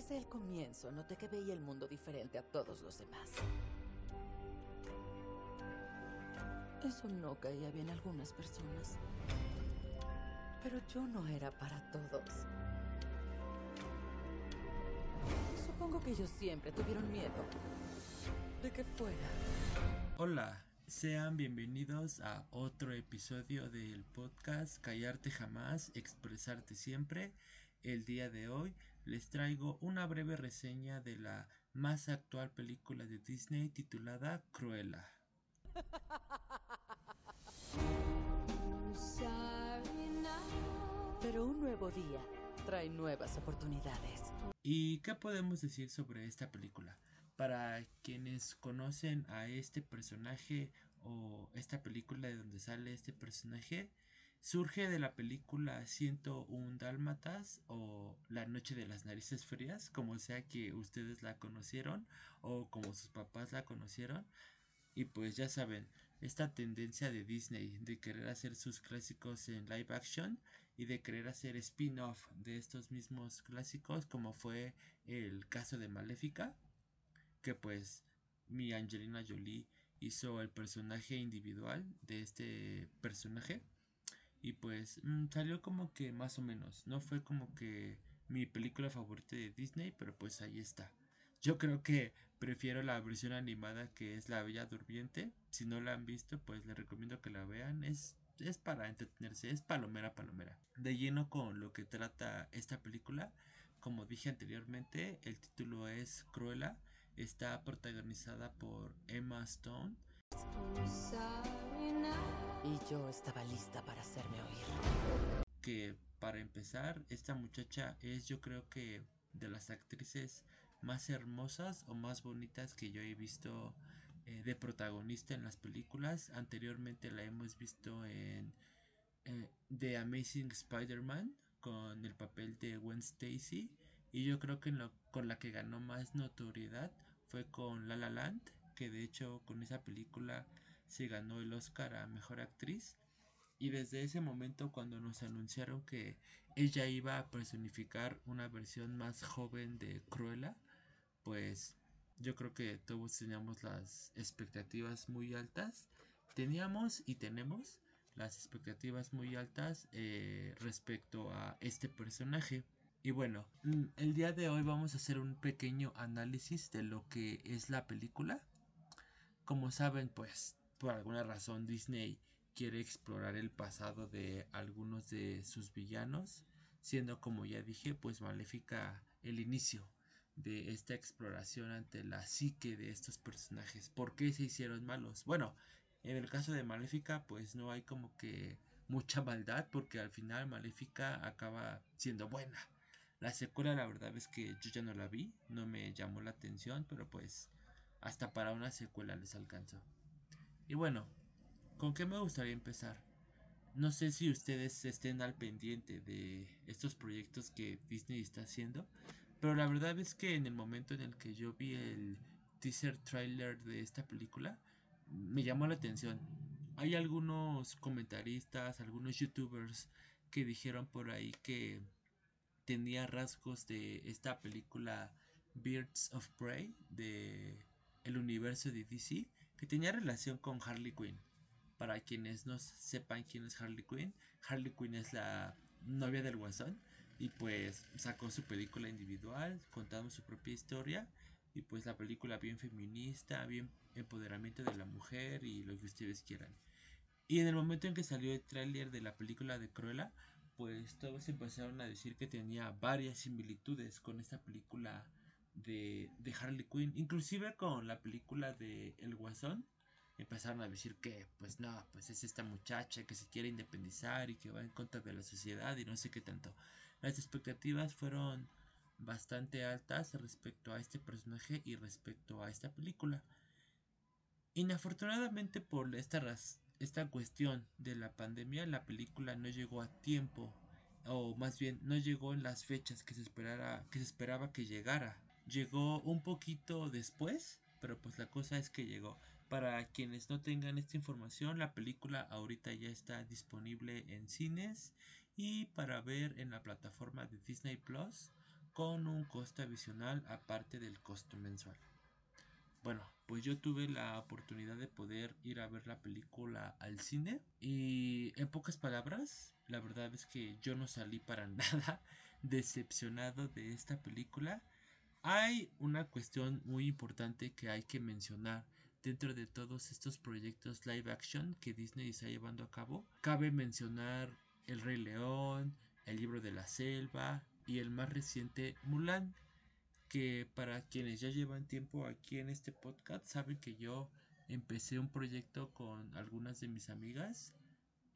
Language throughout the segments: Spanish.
Desde el comienzo noté que veía el mundo diferente a todos los demás. Eso no caía bien a algunas personas. Pero yo no era para todos. Supongo que ellos siempre tuvieron miedo de que fuera. Hola, sean bienvenidos a otro episodio del podcast Callarte jamás, expresarte siempre. El día de hoy les traigo una breve reseña de la más actual película de Disney titulada Cruella. Pero un nuevo día trae nuevas oportunidades. ¿Y qué podemos decir sobre esta película? Para quienes conocen a este personaje o esta película de donde sale este personaje, surge de la película 101 Dálmatas o La Noche de las Narices Frías, como sea que ustedes la conocieron o como sus papás la conocieron. Y pues ya saben, esta tendencia de Disney de querer hacer sus clásicos en live action y de querer hacer spin-off de estos mismos clásicos como fue el caso de Maléfica, que pues mi Angelina Jolie hizo el personaje individual de este personaje y pues mm, salió como que más o menos, no fue como que mi película favorita de Disney, pero pues ahí está. Yo creo que prefiero la versión animada que es La Bella Durmiente. Si no la han visto, pues les recomiendo que la vean. Es, es para entretenerse, es palomera, palomera. De lleno con lo que trata esta película. Como dije anteriormente, el título es Cruella. Está protagonizada por Emma Stone. Y yo estaba lista para hacerme oír. Que para empezar, esta muchacha es yo creo que de las actrices más hermosas o más bonitas que yo he visto eh, de protagonista en las películas. Anteriormente la hemos visto en eh, The Amazing Spider-Man con el papel de Gwen Stacy. Y yo creo que con la que ganó más notoriedad fue con La La Land, que de hecho con esa película se ganó el Oscar a Mejor Actriz. Y desde ese momento cuando nos anunciaron que ella iba a personificar una versión más joven de Cruella, pues yo creo que todos teníamos las expectativas muy altas. Teníamos y tenemos las expectativas muy altas eh, respecto a este personaje. Y bueno, mm, el día de hoy vamos a hacer un pequeño análisis de lo que es la película. Como saben, pues por alguna razón Disney quiere explorar el pasado de algunos de sus villanos, siendo como ya dije, pues Maléfica el inicio de esta exploración ante la psique de estos personajes. ¿Por qué se hicieron malos? Bueno, en el caso de Maléfica, pues no hay como que mucha maldad, porque al final Maléfica acaba siendo buena. La secuela, la verdad es que yo ya no la vi, no me llamó la atención, pero pues hasta para una secuela les alcanzó. Y bueno, ¿Con qué me gustaría empezar? No sé si ustedes estén al pendiente de estos proyectos que Disney está haciendo, pero la verdad es que en el momento en el que yo vi el teaser trailer de esta película, me llamó la atención. Hay algunos comentaristas, algunos youtubers que dijeron por ahí que tenía rasgos de esta película Birds of Prey de el universo de DC, que tenía relación con Harley Quinn. Para quienes no sepan quién es Harley Quinn, Harley Quinn es la novia del Guasón y pues sacó su película individual contando su propia historia y pues la película bien feminista, bien empoderamiento de la mujer y lo que ustedes quieran. Y en el momento en que salió el tráiler de la película de Cruella, pues todos empezaron a decir que tenía varias similitudes con esta película de, de Harley Quinn, inclusive con la película de El Guasón empezaron a decir que pues no, pues es esta muchacha que se quiere independizar y que va en contra de la sociedad y no sé qué tanto. Las expectativas fueron bastante altas respecto a este personaje y respecto a esta película. Inafortunadamente por esta, esta cuestión de la pandemia, la película no llegó a tiempo, o más bien no llegó en las fechas que se, esperara, que se esperaba que llegara. Llegó un poquito después, pero pues la cosa es que llegó. Para quienes no tengan esta información, la película ahorita ya está disponible en cines y para ver en la plataforma de Disney Plus con un costo adicional aparte del costo mensual. Bueno, pues yo tuve la oportunidad de poder ir a ver la película al cine y en pocas palabras, la verdad es que yo no salí para nada decepcionado de esta película. Hay una cuestión muy importante que hay que mencionar dentro de todos estos proyectos live action que Disney está llevando a cabo. Cabe mencionar El Rey León, El Libro de la Selva y el más reciente Mulan que para quienes ya llevan tiempo aquí en este podcast saben que yo empecé un proyecto con algunas de mis amigas,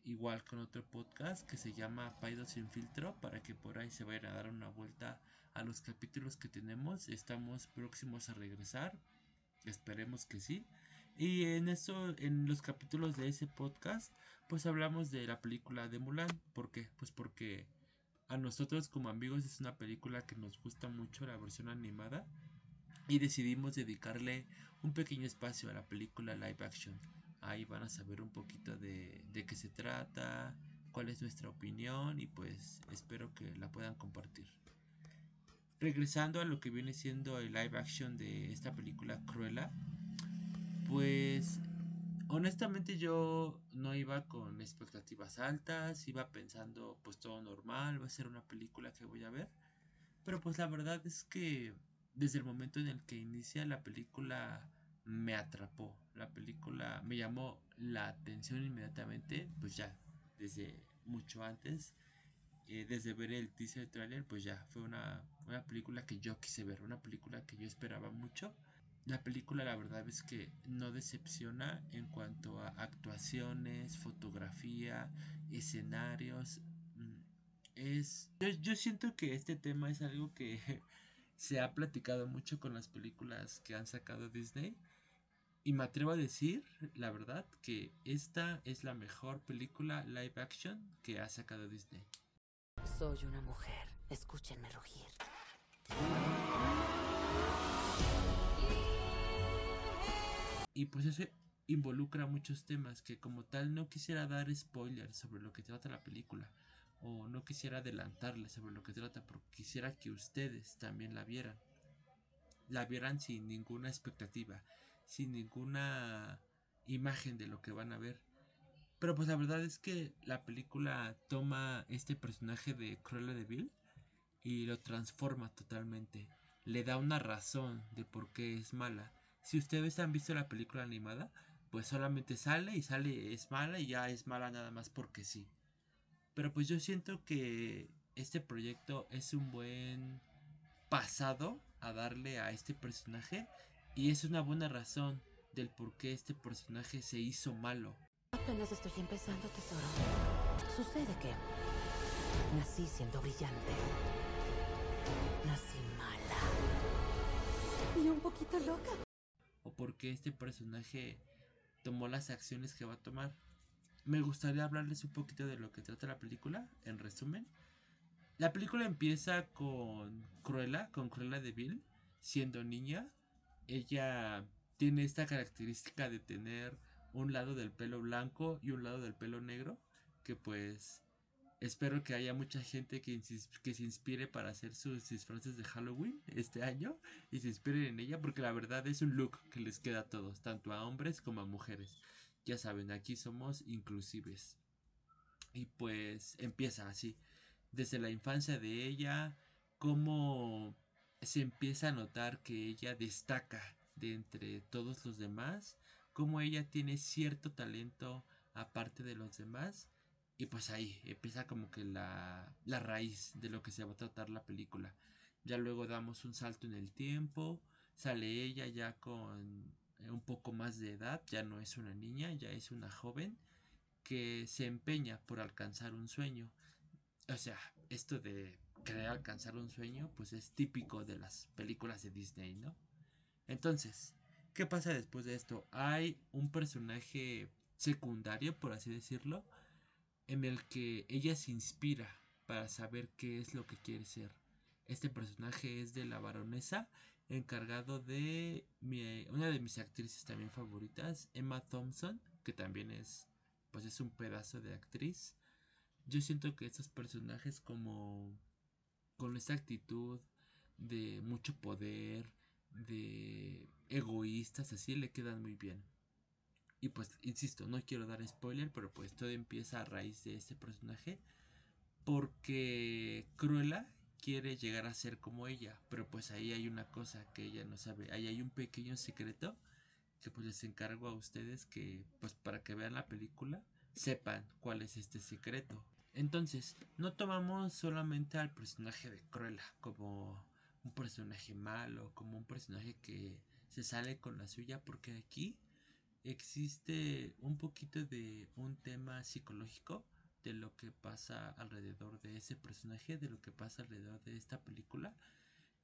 igual con otro podcast que se llama Paido sin filtro, para que por ahí se vayan a dar una vuelta a los capítulos que tenemos. Estamos próximos a regresar, esperemos que sí. Y en eso, en los capítulos de ese podcast, pues hablamos de la película de Mulan. ¿Por qué? Pues porque a nosotros como amigos es una película que nos gusta mucho la versión animada y decidimos dedicarle un pequeño espacio a la película live action. Ahí van a saber un poquito de, de qué se trata, cuál es nuestra opinión y pues espero que la puedan compartir. Regresando a lo que viene siendo el live action de esta película Cruella, pues honestamente yo no iba con expectativas altas, iba pensando pues todo normal, va a ser una película que voy a ver. Pero pues la verdad es que desde el momento en el que inicia la película me atrapó. La película me llamó la atención inmediatamente, pues ya, desde mucho antes. Eh, desde ver el teaser trailer, pues ya fue una, una película que yo quise ver, una película que yo esperaba mucho la película la verdad es que no decepciona en cuanto a actuaciones, fotografía, escenarios. Mm, es yo, siento que este tema es algo que se ha platicado mucho con las películas que han sacado Disney. Y me atrevo a decir, la verdad, que esta es la mejor película live action que ha sacado Disney. Soy una mujer, escúchenme rugir. Y pues eso involucra muchos temas que como tal no quisiera dar spoilers sobre lo que trata la película o no quisiera adelantarles sobre lo que trata porque quisiera que ustedes también la vieran. La vieran sin ninguna expectativa, sin ninguna imagen de lo que van a ver. Pero pues la verdad es que la película toma este personaje de Cruella de Vil y lo transforma totalmente. Le da una razón de por qué es mala si ustedes han visto la película animada, pues solamente sale y sale es mala y ya es mala nada más porque sí. Pero pues yo siento que este proyecto es un buen pasado a darle a este personaje y es una buena razón del por qué este personaje se hizo malo. Apenas estoy empezando, tesoro. Sucede que nací siendo brillante. Nací mala. Y un poquito loca o por qué este personaje tomó las acciones que va a tomar. Me gustaría hablarles un poquito de lo que trata la película, en resumen. La película empieza con Cruella, con Cruella de Vil, siendo niña. Ella tiene esta característica de tener un lado del pelo blanco y un lado del pelo negro, que pues Espero que haya mucha gente que, que se inspire para hacer sus disfraces de Halloween este año y se inspiren en ella porque la verdad es un look que les queda a todos, tanto a hombres como a mujeres. Ya saben, aquí somos inclusives. Y pues empieza así, desde la infancia de ella, cómo se empieza a notar que ella destaca de entre todos los demás, cómo ella tiene cierto talento aparte de los demás y pues ahí empieza como que la, la raíz de lo que se va a tratar la película. Ya luego damos un salto en el tiempo, sale ella ya con un poco más de edad, ya no es una niña, ya es una joven que se empeña por alcanzar un sueño. O sea, esto de querer alcanzar un sueño, pues es típico de las películas de Disney, ¿no? Entonces, ¿qué pasa después de esto? Hay un personaje secundario, por así decirlo, en el que ella se inspira para saber qué es lo que quiere ser. Este personaje es de la baronesa, encargado de una de mis actrices también favoritas, Emma Thompson, que también es, pues es un pedazo de actriz. Yo siento que estos personajes como con esta actitud de mucho poder, de egoístas, así le quedan muy bien. Y pues, insisto, no quiero dar spoiler, pero pues todo empieza a raíz de este personaje. Porque Cruella quiere llegar a ser como ella. Pero pues ahí hay una cosa que ella no sabe. Ahí hay un pequeño secreto que pues les encargo a ustedes que pues para que vean la película sepan cuál es este secreto. Entonces, no tomamos solamente al personaje de Cruella como un personaje malo, como un personaje que se sale con la suya, porque aquí existe un poquito de un tema psicológico de lo que pasa alrededor de ese personaje, de lo que pasa alrededor de esta película.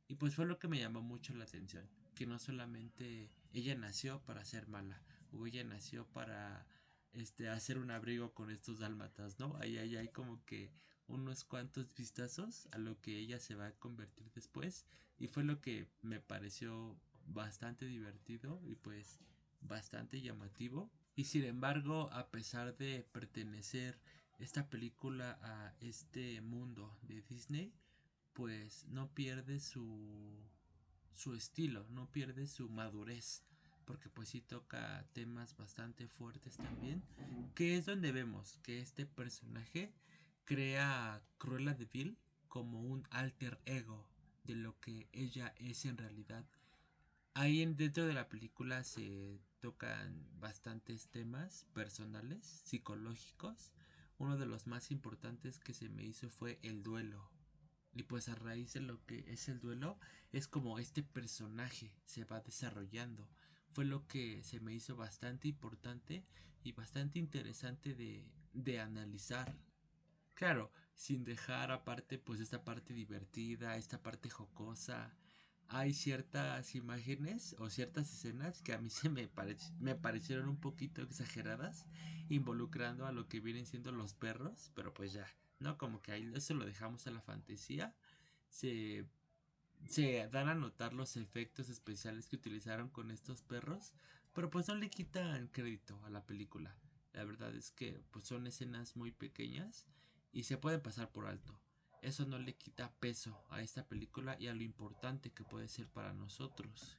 Y pues fue lo que me llamó mucho la atención, que no solamente ella nació para ser mala, o ella nació para este hacer un abrigo con estos dálmatas, ¿no? Ahí, ahí hay como que unos cuantos vistazos a lo que ella se va a convertir después y fue lo que me pareció bastante divertido y pues bastante llamativo. Y sin embargo, a pesar de pertenecer esta película a este mundo de Disney, pues no pierde su, su estilo, no pierde su madurez, porque pues sí toca temas bastante fuertes también, que es donde vemos que este personaje crea a Cruella de Vil como un alter ego de lo que ella es en realidad Ahí dentro de la película se tocan bastantes temas personales, psicológicos. Uno de los más importantes que se me hizo fue el duelo. Y pues a raíz de lo que es el duelo, es como este personaje se va desarrollando. Fue lo que se me hizo bastante importante y bastante interesante de, de analizar. Claro, sin dejar aparte pues esta parte divertida, esta parte jocosa, hay ciertas imágenes o ciertas escenas que a mí se me, parecieron un poquito exageradas, involucrando a lo que vienen siendo los perros, pero pues ya, ¿no? Como que ahí eso lo dejamos a la fantasía. Se, se dan a notar los efectos especiales que utilizaron con estos perros, pero pues no le quitan crédito a la película. La verdad es que pues son escenas muy pequeñas y se pueden pasar por alto eso no le quita peso a esta película y a lo importante que puede ser para nosotros.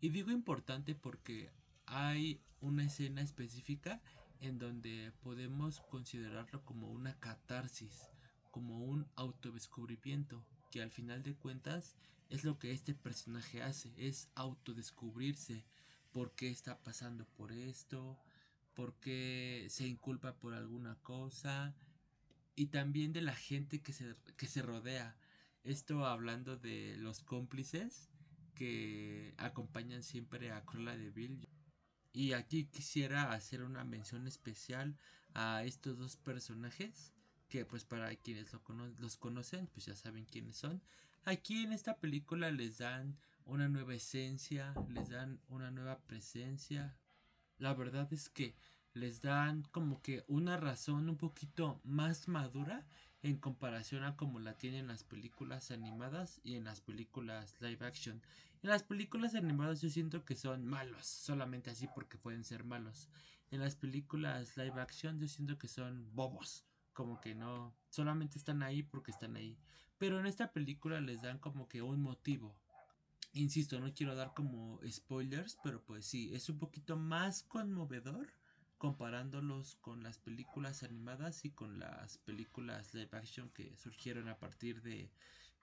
Y digo importante porque hay una escena específica en donde podemos considerarlo como una catarsis, como un autodescubrimiento, que al final de cuentas es lo que este personaje hace, es autodescubrirse, por qué está pasando por esto, por qué se inculpa por alguna cosa, y también de la gente que se, que se rodea. Esto hablando de los cómplices que acompañan siempre a Cruella de Vil. Y aquí quisiera hacer una mención especial a estos dos personajes que pues para quienes lo los conocen pues ya saben quiénes son. Aquí en esta película les dan una nueva esencia, les dan una nueva presencia. La verdad es que les dan como que una razón un poquito más madura en comparación a como la tienen las películas animadas y en las películas live action. En las películas animadas yo siento que son malos, solamente así porque pueden ser malos. En las películas live action yo siento que son bobos, como que no, solamente están ahí porque están ahí. Pero en esta película les dan como que un motivo. Insisto, no quiero dar como spoilers, pero pues sí, es un poquito más conmovedor comparándolos con las películas animadas y con las películas live action que surgieron a partir de,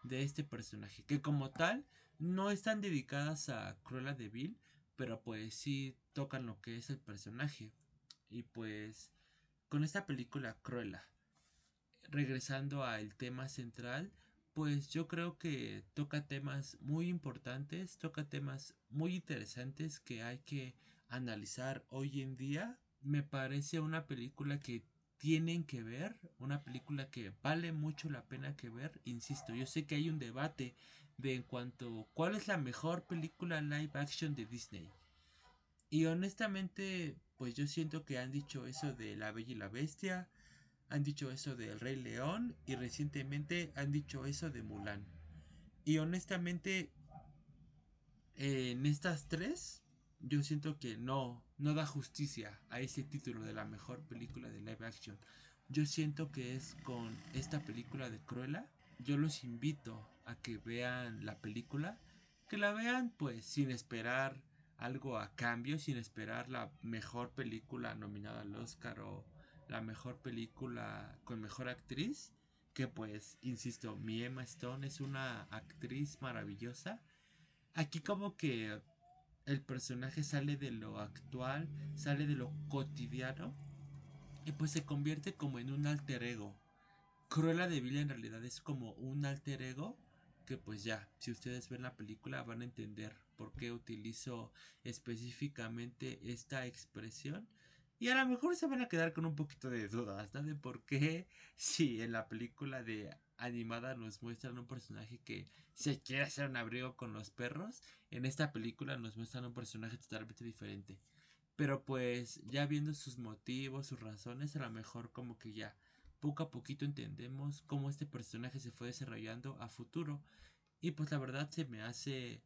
de este personaje, que como tal no están dedicadas a Cruella de Vil, pero pues sí tocan lo que es el personaje. Y pues con esta película Cruella, regresando al tema central, pues yo creo que toca temas muy importantes, toca temas muy interesantes que hay que analizar hoy en día me parece una película que tienen que ver, una película que vale mucho la pena que ver, insisto, yo sé que hay un debate de en cuanto cuál es la mejor película live action de Disney. Y honestamente, pues yo siento que han dicho eso de La Bella y la Bestia, han dicho eso de El Rey León y recientemente han dicho eso de Mulan. Y honestamente, en estas tres, yo siento que no, no da justicia a ese título de la mejor película de live action. Yo siento que es con esta película de Cruella yo los invito a que vean la película, que la vean pues sin esperar algo a cambio, sin esperar la mejor película nominada al Oscar o la mejor película con mejor actriz, que pues, insisto, mi Emma Stone es una actriz maravillosa. Aquí como que el personaje sale de lo actual, sale de lo cotidiano y pues se convierte como en un alter ego. Cruella de Vil en realidad es como un alter ego que pues ya, si ustedes ven la película van a entender por qué utilizo específicamente esta expresión. Y a lo mejor se van a quedar con un poquito de dudas, ¿no? De por qué si en la película de animada nos muestran un personaje que se quiere hacer un abrigo con los perros, en esta película nos muestran un personaje totalmente diferente. Pero pues ya viendo sus motivos, sus razones, a lo mejor como que ya poco a poquito entendemos cómo este personaje se fue desarrollando a futuro. Y pues la verdad se me hace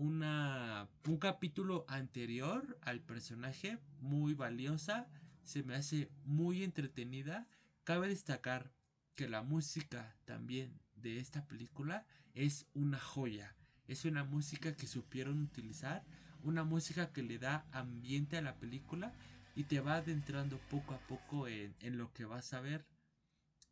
una, un capítulo anterior al personaje muy valiosa. Se me hace muy entretenida. Cabe destacar que la música también de esta película es una joya. Es una música que supieron utilizar, una música que le da ambiente a la película y te va adentrando poco a poco en, en lo que vas a ver.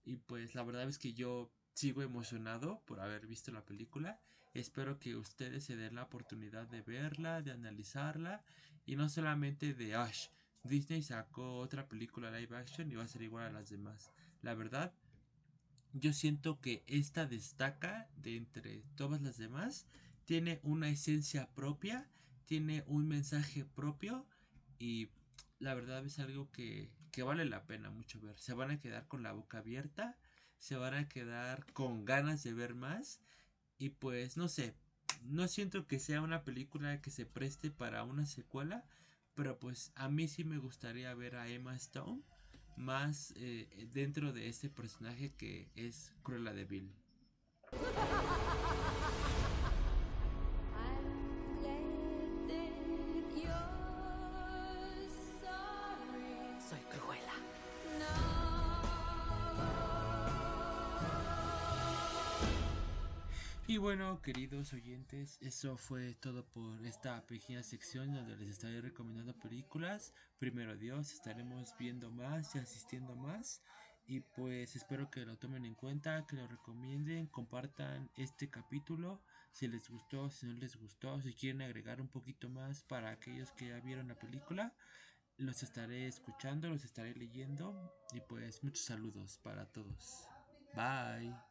Y pues la verdad es que yo sigo emocionado por haber visto la película. Espero que ustedes se den la oportunidad de verla, de analizarla y no solamente de Ash. Disney sacó otra película live action y va a ser igual a las demás. La verdad, yo siento que esta destaca de entre todas las demás. Tiene una esencia propia, tiene un mensaje propio y la verdad es algo que, que vale la pena mucho ver. Se van a quedar con la boca abierta, se van a quedar con ganas de ver más y pues no sé, no siento que sea una película que se preste para una secuela, pero pues a mí sí me gustaría ver a Emma Stone más eh, dentro de este personaje que es Cruella de Vil. Y bueno, queridos oyentes, eso fue todo por esta pequeña sección donde les estaré recomendando películas. Primero Dios, estaremos viendo más y asistiendo más. Y pues espero que lo tomen en cuenta, que lo recomienden, compartan este capítulo si les gustó, si no les gustó, si quieren agregar un poquito más para aquellos que ya vieron la película. Los estaré escuchando, los estaré leyendo y pues muchos saludos para todos. Bye.